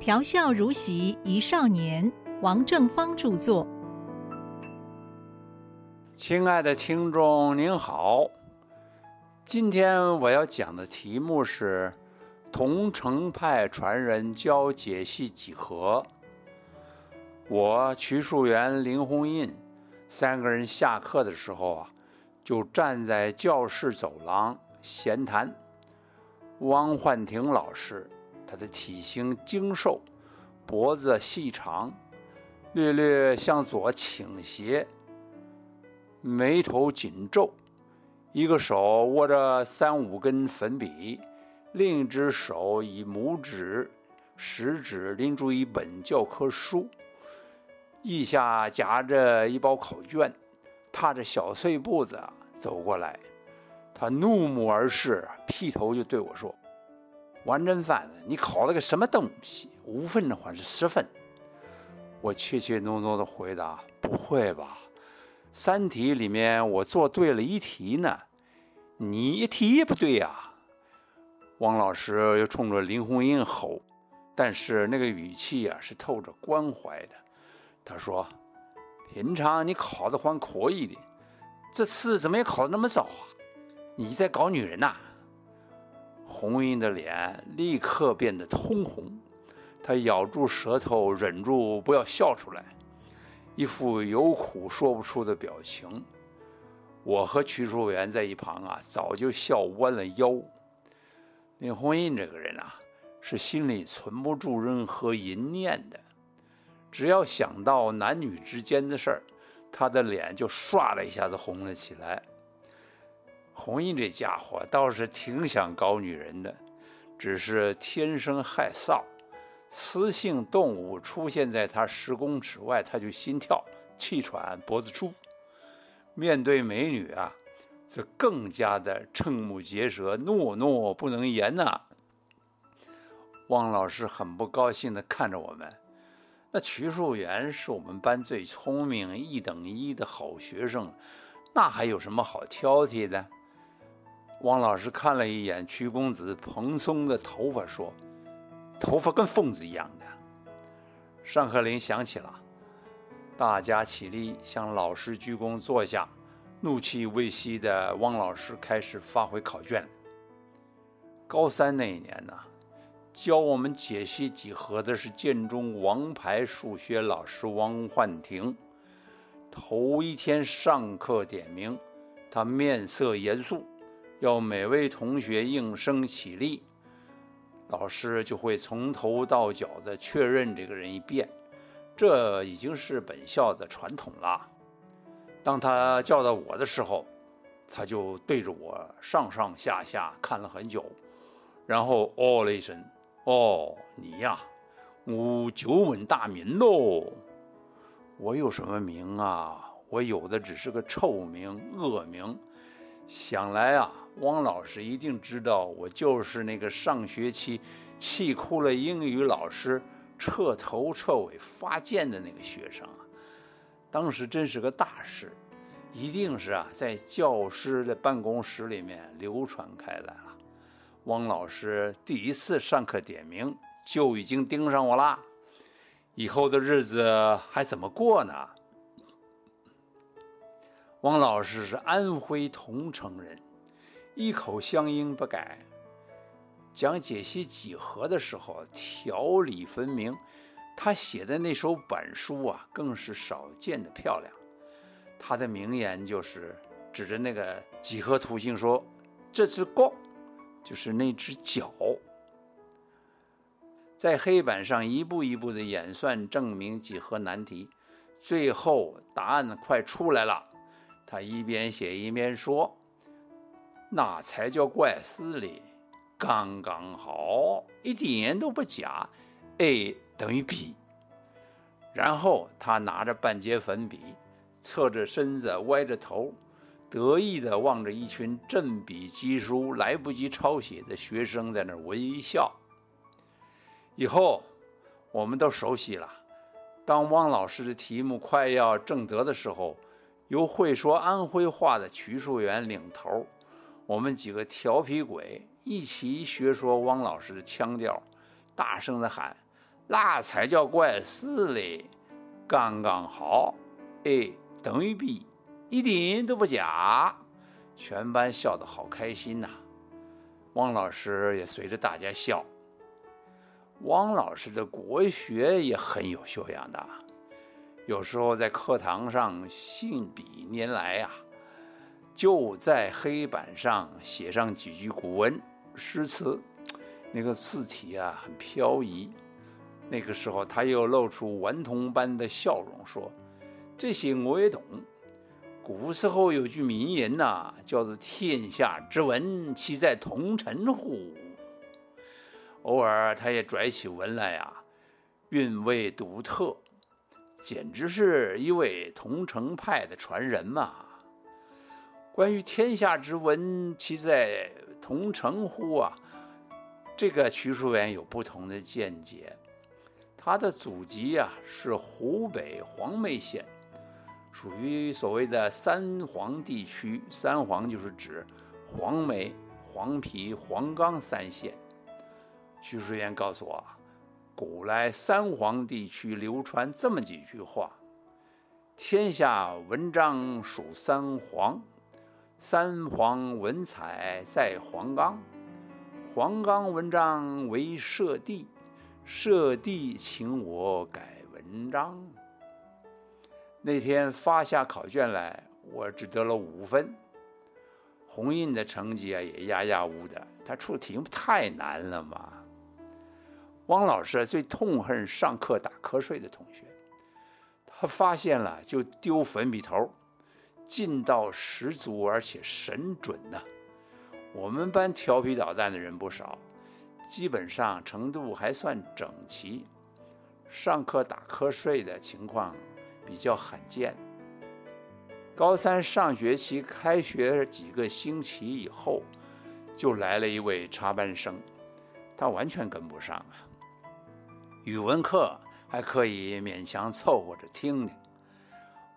调笑如席一少年，王正芳著作。亲爱的听众您好，今天我要讲的题目是桐城派传人教解析几何。我瞿树元、林鸿印三个人下课的时候啊，就站在教室走廊闲谈。汪焕庭老师，他的体型精瘦，脖子细长，略略向左倾斜，眉头紧皱，一个手握着三五根粉笔，另一只手以拇指、食指拎住一本教科书。腋下夹着一包考卷，踏着小碎步子走过来。他怒目而视，劈头就对我说：“王真范，你考了个什么东西？五分的话是十分。”我怯怯懦懦地回答：“不会吧？三题里面我做对了一题呢，你一题也不对呀！”汪老师又冲着林红英吼，但是那个语气啊是透着关怀的。他说：“平常你考的还可以的，这次怎么也考得那么糟啊？你在搞女人呐？”红英的脸立刻变得通红，她咬住舌头，忍住不要笑出来，一副有苦说不出的表情。我和瞿淑媛在一旁啊，早就笑弯了腰。林红英这个人啊，是心里存不住任何淫念的。只要想到男女之间的事儿，他的脸就唰的一下子红了起来。红英这家伙倒是挺想搞女人的，只是天生害臊，雌性动物出现在他十公尺外，他就心跳、气喘、脖子粗。面对美女啊，则更加的瞠目结舌、懦懦不能言呐。汪老师很不高兴地看着我们。那瞿树元是我们班最聪明、一等一的好学生，那还有什么好挑剔的？汪老师看了一眼屈公子蓬松的头发，说：“头发跟疯子一样的。”上课铃响起了，大家起立向老师鞠躬坐下。怒气未息的汪老师开始发挥考卷。高三那一年呢？教我们解析几何的是建中王牌数学老师汪焕庭。头一天上课点名，他面色严肃，要每位同学应声起立。老师就会从头到脚的确认这个人一遍，这已经是本校的传统了。当他叫到我的时候，他就对着我上上下下看了很久，然后哦了一声。哦，你呀，我久闻大名喽。我有什么名啊？我有的只是个臭名、恶名。想来啊，汪老师一定知道我就是那个上学期气哭了英语老师，彻头彻尾发贱的那个学生啊。当时真是个大事，一定是啊，在教师的办公室里面流传开来了。汪老师第一次上课点名就已经盯上我啦，以后的日子还怎么过呢？汪老师是安徽桐城人，一口乡音不改。讲解析几何的时候条理分明，他写的那首板书啊，更是少见的漂亮。他的名言就是指着那个几何图形说：“这只角。”就是那只脚，在黑板上一步一步的演算证明几何难题，最后答案快出来了。他一边写一边说：“那才叫怪事哩，刚刚好，一点都不假，a 等于 b。”然后他拿着半截粉笔，侧着身子，歪着头。得意地望着一群振笔疾书、来不及抄写的学生在那微笑。以后我们都熟悉了。当汪老师的题目快要正得的时候，由会说安徽话的瞿树元领头，我们几个调皮鬼一起学说汪老师的腔调，大声地喊：“那才叫怪事嘞，刚刚好，哎，等于 B，一点都不假。全班笑得好开心呐，汪老师也随着大家笑。汪老师的国学也很有修养的，有时候在课堂上信笔拈来啊，就在黑板上写上几句古文诗词，那个字体啊很飘逸。那个时候他又露出顽童般的笑容，说：“这些我也懂。古时候有句名言呐，叫做‘天下之文，岂在同尘乎’。”偶尔，他也拽起文来呀，韵味独特，简直是一位桐城派的传人嘛。关于“天下之文，其在桐城乎”啊，这个徐淑媛有不同的见解。他的祖籍啊是湖北黄梅县，属于所谓的三黄地区。三黄就是指黄梅、黄陂、黄冈三县。徐淑媛告诉我，古来三皇地区流传这么几句话：“天下文章属三皇，三皇文采在黄冈，黄冈文章为社地，社地请我改文章。”那天发下考卷来，我只得了五分。红印的成绩啊也压压乌的，他出题目太难了嘛。汪老师最痛恨上课打瞌睡的同学，他发现了就丢粉笔头，劲道十足而且神准呐。我们班调皮捣蛋的人不少，基本上程度还算整齐，上课打瞌睡的情况比较罕见。高三上学期开学几个星期以后，就来了一位插班生，他完全跟不上啊。语文课还可以勉强凑合着听听，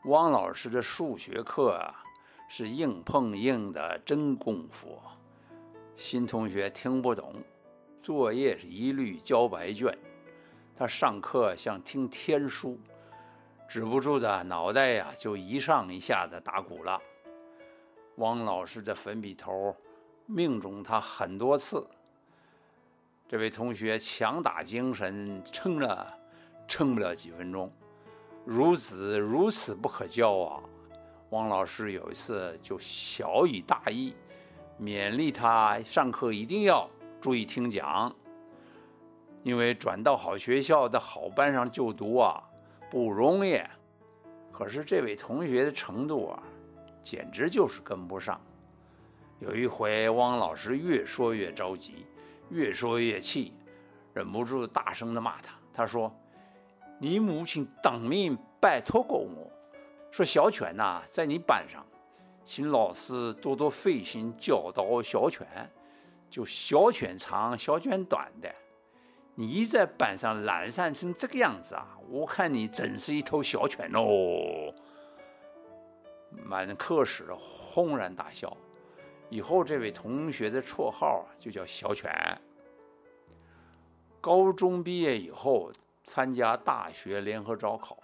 汪老师的数学课啊是硬碰硬的真功夫，新同学听不懂，作业是一律交白卷，他上课像听天书，止不住的脑袋呀就一上一下的打鼓了。汪老师的粉笔头命中他很多次。这位同学强打精神，撑了，撑不了几分钟。孺子如此不可教啊！汪老师有一次就小以大义，勉励他上课一定要注意听讲，因为转到好学校的好班上就读啊不容易。可是这位同学的程度啊，简直就是跟不上。有一回，汪老师越说越着急。越说越气，忍不住大声的骂他。他说：“你母亲当面拜托过我，说小犬呐，在你班上，请老师多多费心教导小犬，就小犬长，小犬短的。你在班上懒散成这个样子啊，我看你真是一头小犬哦！”满课时轰然大笑。以后这位同学的绰号就叫小犬。高中毕业以后参加大学联合招考，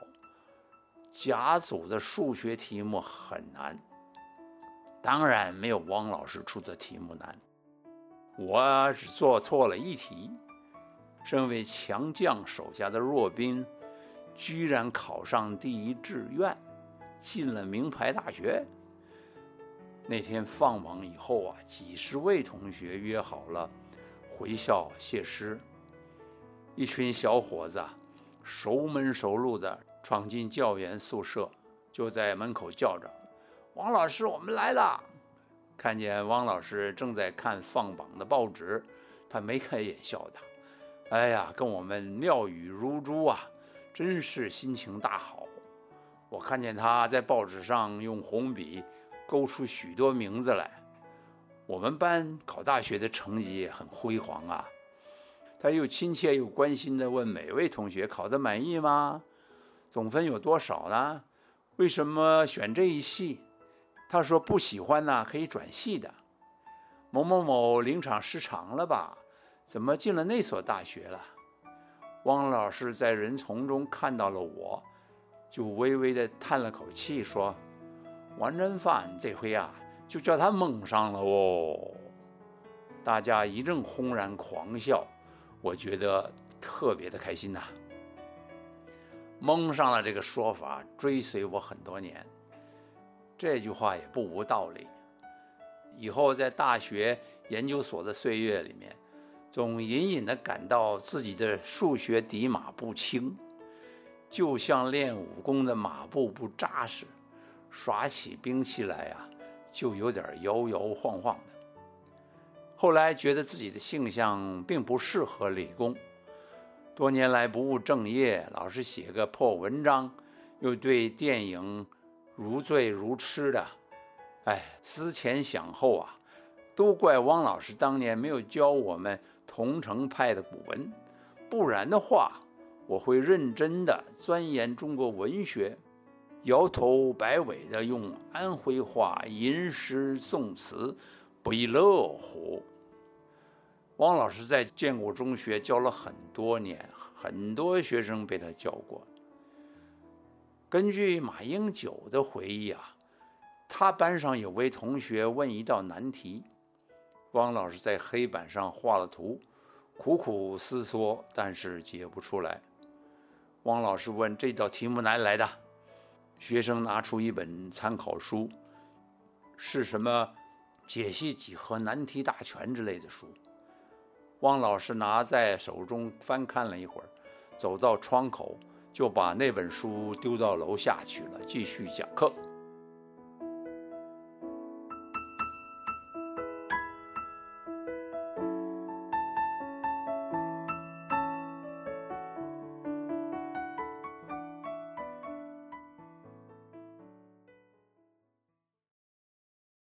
甲组的数学题目很难，当然没有汪老师出的题目难。我只做错了一题，身为强将手下的弱兵，居然考上第一志愿，进了名牌大学。那天放榜以后啊，几十位同学约好了回校谢师。一群小伙子熟门熟路的闯进教员宿舍，就在门口叫着：“王老师，我们来了！”看见汪老师正在看放榜的报纸，他眉开眼笑的：“哎呀，跟我们妙语如珠啊，真是心情大好。”我看见他在报纸上用红笔。勾出许多名字来。我们班考大学的成绩很辉煌啊。他又亲切又关心地问每位同学：“考得满意吗？总分有多少呢？为什么选这一系？”他说：“不喜欢呢，可以转系的。”某某某临场失常了吧？怎么进了那所大学了？汪老师在人丛中看到了我，就微微的叹了口气，说：“王振范这回啊，就叫他蒙上了哦。”大家一阵轰然狂笑，我觉得特别的开心呐。蒙上了这个说法追随我很多年，这句话也不无道理。以后在大学研究所的岁月里面。总隐隐的感到自己的数学底码不清，就像练武功的马步不扎实，耍起兵器来啊，就有点摇摇晃晃的。后来觉得自己的性向并不适合理工，多年来不务正业，老是写个破文章，又对电影如醉如痴的，哎，思前想后啊，都怪汪老师当年没有教我们。桐城派的古文，不然的话，我会认真的钻研中国文学，摇头摆尾的用安徽话吟诗宋词，不亦乐乎。汪老师在建国中学教了很多年，很多学生被他教过。根据马英九的回忆啊，他班上有位同学问一道难题。汪老师在黑板上画了图，苦苦思索，但是解不出来。汪老师问：“这道题目哪里来的？”学生拿出一本参考书，是什么《解析几何难题大全》之类的书。汪老师拿在手中翻看了一会儿，走到窗口，就把那本书丢到楼下去了，继续讲课。